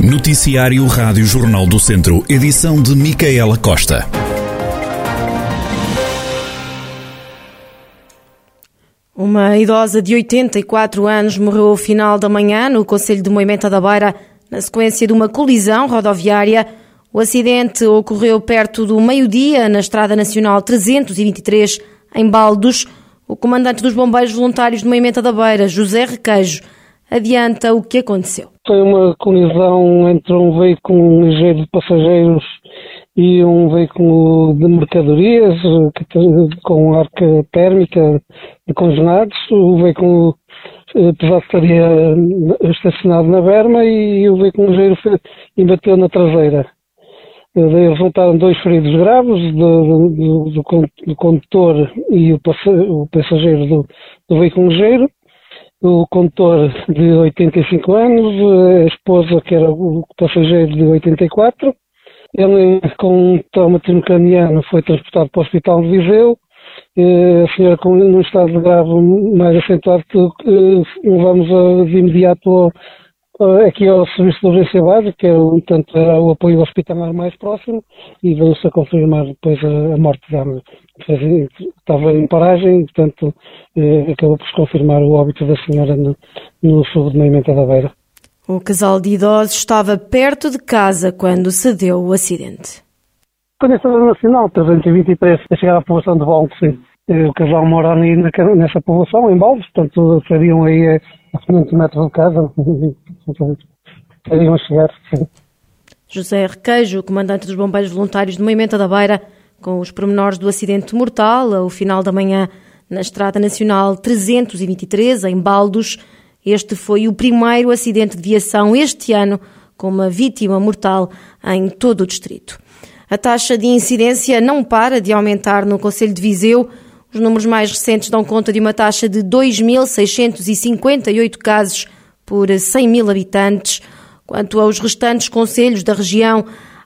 Noticiário Rádio Jornal do Centro, edição de Micaela Costa. Uma idosa de 84 anos morreu ao final da manhã no Conselho de Moimenta da Beira, na sequência de uma colisão rodoviária. O acidente ocorreu perto do meio-dia na Estrada Nacional 323, em Baldos. O comandante dos bombeiros voluntários de Moimenta da Beira, José Requeijo, adianta o que aconteceu. Foi uma colisão entre um veículo ligeiro de passageiros e um veículo de mercadorias com arca térmica de congelados. O veículo eh, pesado estaria estacionado na berma e o veículo ligeiro embateu na traseira. Daí resultaram dois feridos graves do, do, do, do condutor e o, passageiro do, do veículo ligeiro. O condutor de 85 anos, a esposa que era o passageiro de 84. Ele, com um traumatismo craniano, foi transportado para o Hospital de Viseu. A senhora, com um estado grave mais acentuado, levamos de imediato ao aqui ao Serviço de Urgência Básica, que é portanto, era o apoio hospitalar mais próximo, e veio-se a confirmar depois a, morte dela. Estava em paragem, portanto, eh, acabou por se confirmar o óbito da senhora no, no sul de Moimenta da Beira. O casal de idosos estava perto de casa quando se deu o acidente. Quando a Estrada Nacional 323 a chegar à população de Valde, o casal mora ali nessa população, em Baldes, portanto, estariam aí a 500 metros de casa, chegar, sim. José Requeijo, comandante dos bombeiros voluntários de Moimenta da Beira, com os pormenores do acidente mortal ao final da manhã na Estrada Nacional 323, em Baldos. Este foi o primeiro acidente de viação este ano com uma vítima mortal em todo o distrito. A taxa de incidência não para de aumentar no Conselho de Viseu. Os números mais recentes dão conta de uma taxa de 2.658 casos por 100 mil habitantes. Quanto aos restantes conselhos da região,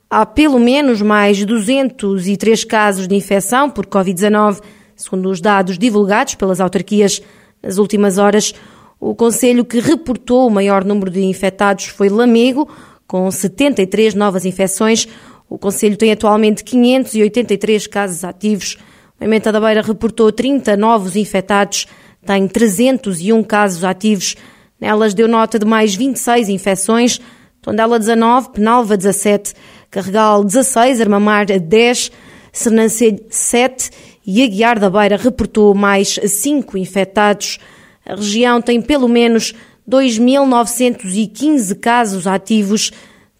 há pelo menos mais 203 casos de infecção por Covid-19, segundo os dados divulgados pelas autarquias nas últimas horas. O conselho que reportou o maior número de infectados foi Lamego, com 73 novas infecções. O conselho tem atualmente 583 casos ativos. Moimenta da Beira reportou 30 novos infectados, tem 301 casos ativos. Nelas deu nota de mais 26 infecções, Tondela 19, Penalva 17, Carregal 16, Armamar 10, Sernancelho 7 e Aguiar da Beira reportou mais 5 infectados. A região tem pelo menos 2.915 casos ativos.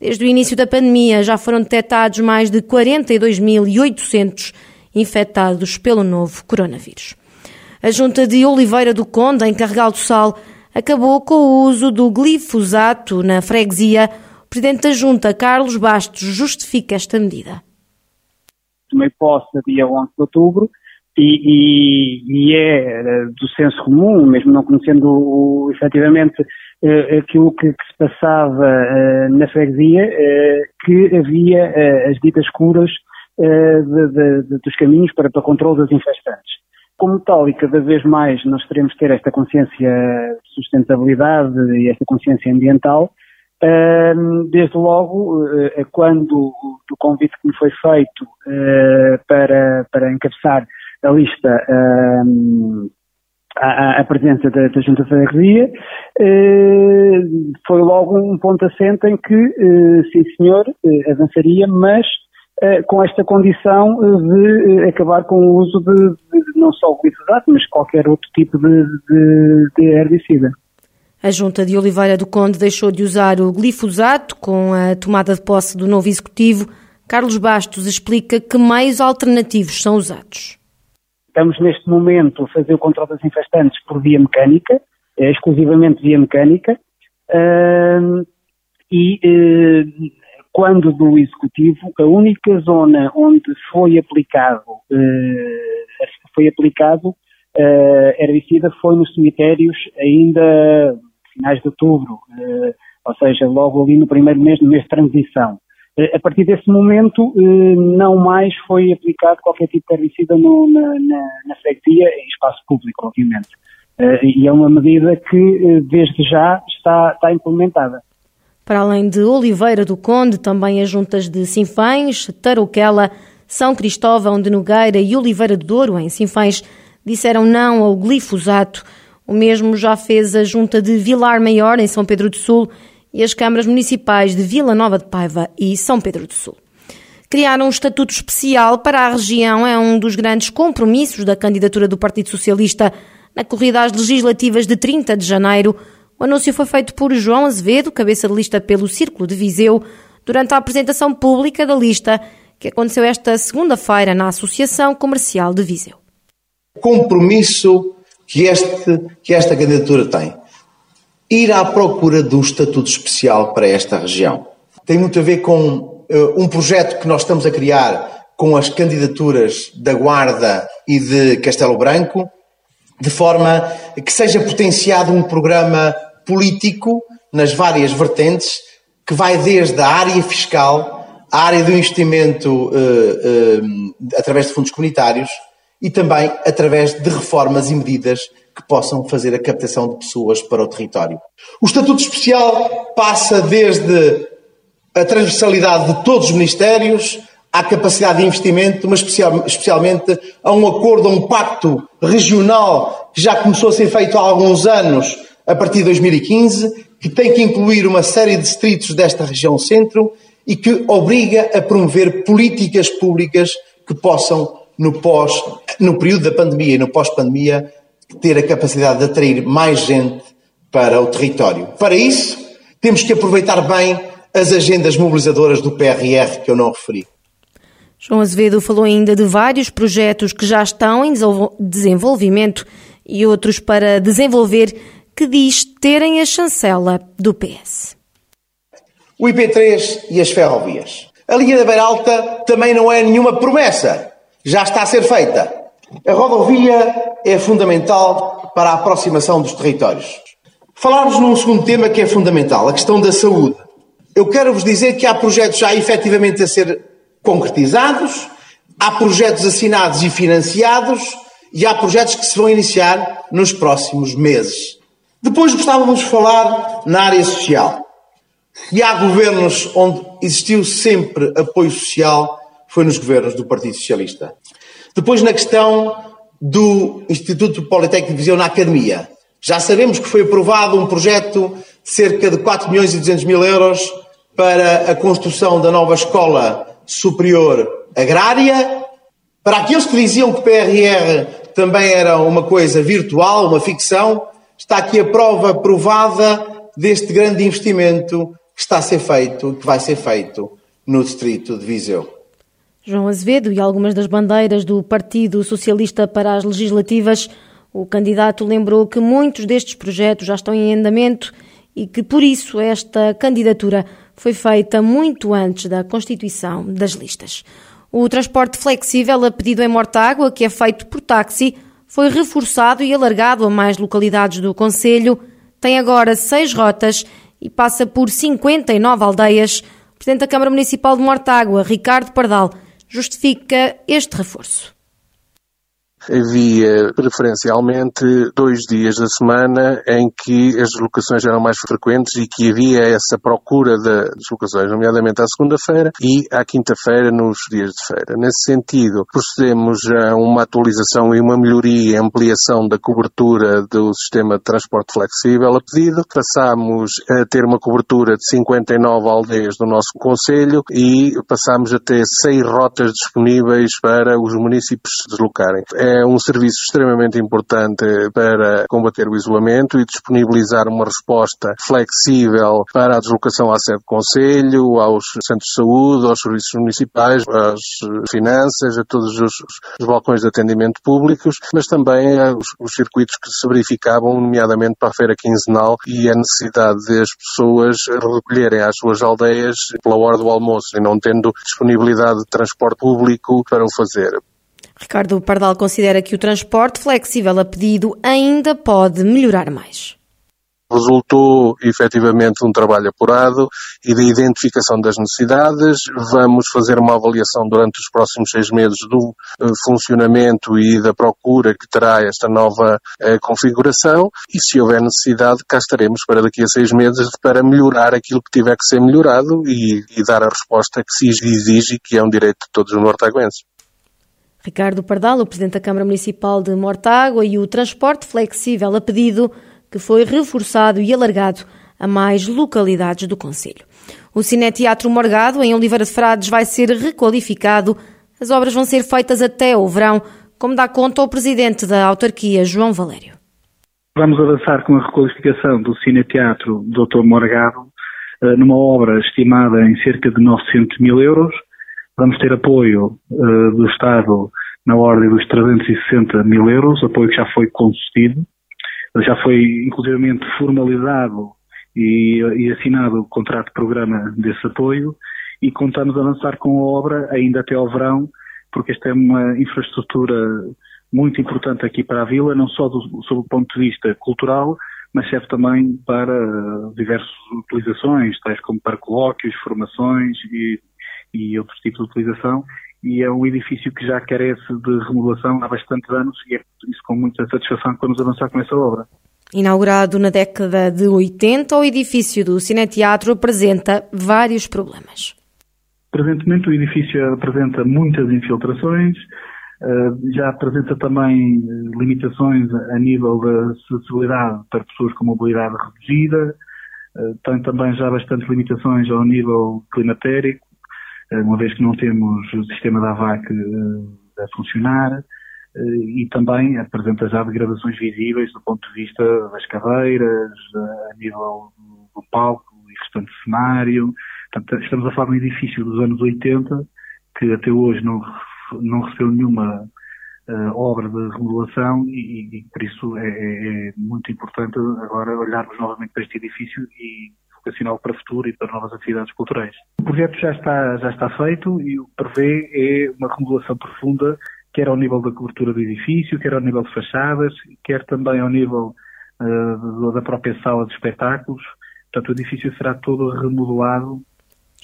Desde o início da pandemia já foram detectados mais de 42.800 infectados pelo novo coronavírus. A Junta de Oliveira do Conde, em Carregal do Sal, acabou com o uso do glifosato na freguesia. O Presidente da Junta, Carlos Bastos, justifica esta medida. Tomei posse dia 11 de outubro e, e, e, é eh, do senso comum, mesmo não conhecendo o, efetivamente eh, aquilo que, que, se passava eh, na freguesia, que havia as ditas curas de, de, de, dos caminhos para, para controle das infestantes. Como tal, e cada vez mais nós teremos que ter esta consciência de sustentabilidade e esta consciência ambiental, eh, desde logo, eh, quando o convite que me foi feito para, para encabeçar a lista a, a, presença da, da Junta de Freguesia, foi logo um ponto assente em que, sim senhor, avançaria, mas eh, com esta condição eh, de eh, acabar com o uso de, de não só o glifosato, mas qualquer outro tipo de, de, de herbicida. A Junta de Oliveira do Conde deixou de usar o glifosato com a tomada de posse do novo executivo. Carlos Bastos explica que meios alternativos são usados. Estamos neste momento a fazer o controle das infestantes por via mecânica, exclusivamente via mecânica, e quando do Executivo, a única zona onde foi aplicado, uh, foi aplicado uh, herbicida foi nos cemitérios ainda finais de outubro, uh, ou seja, logo ali no primeiro mês, no mês de transição. a partir desse momento, não mais foi aplicado qualquer tipo de herbicida no, na, na, na freguesia, em espaço público, obviamente. e é uma medida que, desde já, está, está implementada. Para além de Oliveira do Conde, também as juntas de Sinfães, Tarouquela, São Cristóvão de Nogueira e Oliveira do Douro, em Sinfães, disseram não ao glifosato. O mesmo já fez a junta de Vilar Maior, em São Pedro do Sul, e as câmaras municipais de Vila Nova de Paiva e São Pedro do Sul. Criar um estatuto especial para a região é um dos grandes compromissos da candidatura do Partido Socialista na corrida às legislativas de 30 de janeiro. O anúncio foi feito por João Azevedo, cabeça de lista pelo Círculo de Viseu, durante a apresentação pública da lista que aconteceu esta segunda-feira na Associação Comercial de Viseu. Compromisso que, este, que esta candidatura tem. Ir à procura de um estatuto especial para esta região. Tem muito a ver com uh, um projeto que nós estamos a criar com as candidaturas da Guarda e de Castelo Branco, de forma que seja potenciado um programa político nas várias vertentes, que vai desde a área fiscal, a área do investimento uh, uh, através de fundos comunitários e também através de reformas e medidas que possam fazer a captação de pessoas para o território. O Estatuto Especial passa desde a transversalidade de todos os ministérios, à capacidade de investimento, mas especial, especialmente a um acordo, a um pacto regional que já começou a ser feito há alguns anos, a partir de 2015, que tem que incluir uma série de distritos desta região centro e que obriga a promover políticas públicas que possam, no, pós, no período da pandemia e no pós-pandemia, ter a capacidade de atrair mais gente para o território. Para isso, temos que aproveitar bem as agendas mobilizadoras do PRR que eu não referi. João Azevedo falou ainda de vários projetos que já estão em desenvolvimento e outros para desenvolver que diz terem a chancela do PS. O IP3 e as ferrovias. A linha da Beira Alta também não é nenhuma promessa. Já está a ser feita. A rodovia é fundamental para a aproximação dos territórios. Falarmos num segundo tema que é fundamental, a questão da saúde. Eu quero vos dizer que há projetos já efetivamente a ser concretizados, há projetos assinados e financiados e há projetos que se vão iniciar nos próximos meses. Depois gostávamos de falar na área social. E há governos onde existiu sempre apoio social, foi nos governos do Partido Socialista. Depois na questão do Instituto Politécnico de Viseu na Academia. Já sabemos que foi aprovado um projeto de cerca de 4 milhões e 200 mil euros para a construção da nova escola superior agrária. Para aqueles que diziam que PRR também era uma coisa virtual, uma ficção, está aqui a prova provada deste grande investimento que está a ser feito, que vai ser feito no distrito de Viseu. João Azevedo e algumas das bandeiras do Partido Socialista para as legislativas, o candidato lembrou que muitos destes projetos já estão em andamento e que, por isso, esta candidatura foi feita muito antes da constituição das listas. O transporte flexível a pedido em Mortágua, que é feito por táxi, foi reforçado e alargado a mais localidades do Conselho, tem agora seis rotas e passa por 59 aldeias. O Presidente da Câmara Municipal de Mortágua, Ricardo Pardal, justifica este reforço havia preferencialmente dois dias da semana em que as deslocações eram mais frequentes e que havia essa procura de deslocações, nomeadamente à segunda-feira e à quinta-feira nos dias de feira. Nesse sentido, procedemos a uma atualização e uma melhoria e ampliação da cobertura do sistema de transporte flexível a pedido. Passamos a ter uma cobertura de 59 aldeias do nosso Conselho e passamos a ter seis rotas disponíveis para os municípios se deslocarem. É é um serviço extremamente importante para combater o isolamento e disponibilizar uma resposta flexível para a deslocação à sede do Conselho, aos centros de saúde, aos serviços municipais, às finanças, a todos os, os balcões de atendimento públicos, mas também aos, os circuitos que se verificavam, nomeadamente para a feira quinzenal e a necessidade das pessoas recolherem às suas aldeias pela hora do almoço e não tendo disponibilidade de transporte público para o fazer. Ricardo Pardal considera que o transporte flexível a pedido ainda pode melhorar mais. Resultou efetivamente um trabalho apurado e da identificação das necessidades. Vamos fazer uma avaliação durante os próximos seis meses do eh, funcionamento e da procura que terá esta nova eh, configuração e se houver necessidade cá estaremos para daqui a seis meses para melhorar aquilo que tiver que ser melhorado e, e dar a resposta que se exige e que é um direito de todos os mortaguenses. Ricardo Pardal, o Presidente da Câmara Municipal de Mortágua e o transporte flexível a pedido que foi reforçado e alargado a mais localidades do Conselho. O Cineteatro Morgado, em Oliveira de Frades, vai ser requalificado. As obras vão ser feitas até o verão, como dá conta o Presidente da autarquia, João Valério. Vamos avançar com a requalificação do Cineteatro Dr. Morgado, eh, numa obra estimada em cerca de 900 mil euros. Vamos ter apoio uh, do Estado na ordem dos 360 mil euros, apoio que já foi concedido já foi inclusivamente formalizado e, e assinado o contrato de programa desse apoio e contamos avançar com a obra ainda até ao verão, porque esta é uma infraestrutura muito importante aqui para a vila, não só do, sob o ponto de vista cultural, mas serve também para diversas utilizações, tais como para colóquios, formações e, e outros tipos de utilização, e é um edifício que já carece de remodelação há bastantes anos e é isso com muita satisfação que vamos avançar com essa obra. Inaugurado na década de 80, o edifício do Cineteatro apresenta vários problemas. Presentemente o edifício apresenta muitas infiltrações, eh, já apresenta também eh, limitações a nível da acessibilidade para pessoas com mobilidade reduzida, eh, tem também já bastantes limitações ao nível climatérico, uma vez que não temos o sistema da AVAC eh, a funcionar, eh, e também apresenta já degradações visíveis do ponto de vista das cadeiras, a nível do palco e restante cenário. Portanto, estamos a falar de um edifício dos anos 80 que até hoje não, não recebeu nenhuma uh, obra de remodelação e, e por isso é, é, é, muito importante agora olharmos novamente para este edifício e vocacioná-lo para o futuro e para novas atividades culturais. O projeto já está, já está feito e o que prevê é uma remodelação profunda, quer ao nível da cobertura do edifício, quer ao nível de fachadas, quer também ao nível uh, da própria sala de espetáculos. Portanto, o edifício será todo remodelado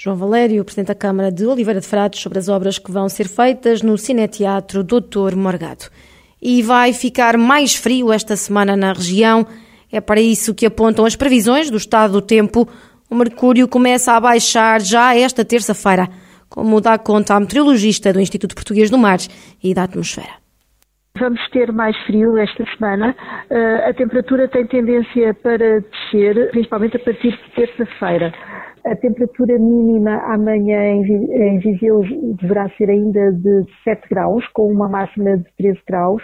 João Valério, Presidente da Câmara de Oliveira de Frades, sobre as obras que vão ser feitas no Cineteatro Doutor Morgado. E vai ficar mais frio esta semana na região. É para isso que apontam as previsões do estado do tempo. O mercúrio começa a baixar já esta terça-feira, como dá conta a meteorologista do Instituto Português do Mar e da Atmosfera. Vamos ter mais frio esta semana. Uh, a temperatura tem tendência para descer, principalmente a partir de terça-feira. A temperatura mínima amanhã em Viseu deverá ser ainda de 7 graus, com uma máxima de 13 graus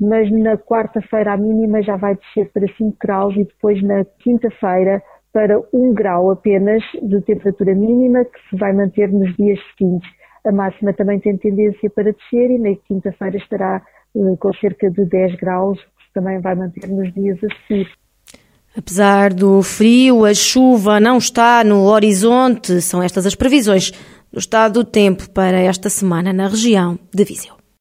mas na quarta-feira a mínima já vai descer para 5 graus e depois na quinta-feira para 1 grau apenas de temperatura mínima, que se vai manter nos dias seguintes. A máxima também tem tendência para descer e na quinta-feira estará uh, com cerca de 10 graus, que também vai manter nos dias a seguir. Apesar do frio, a chuva não está no horizonte. São estas as previsões do estado do tempo para esta semana na região de Viseu.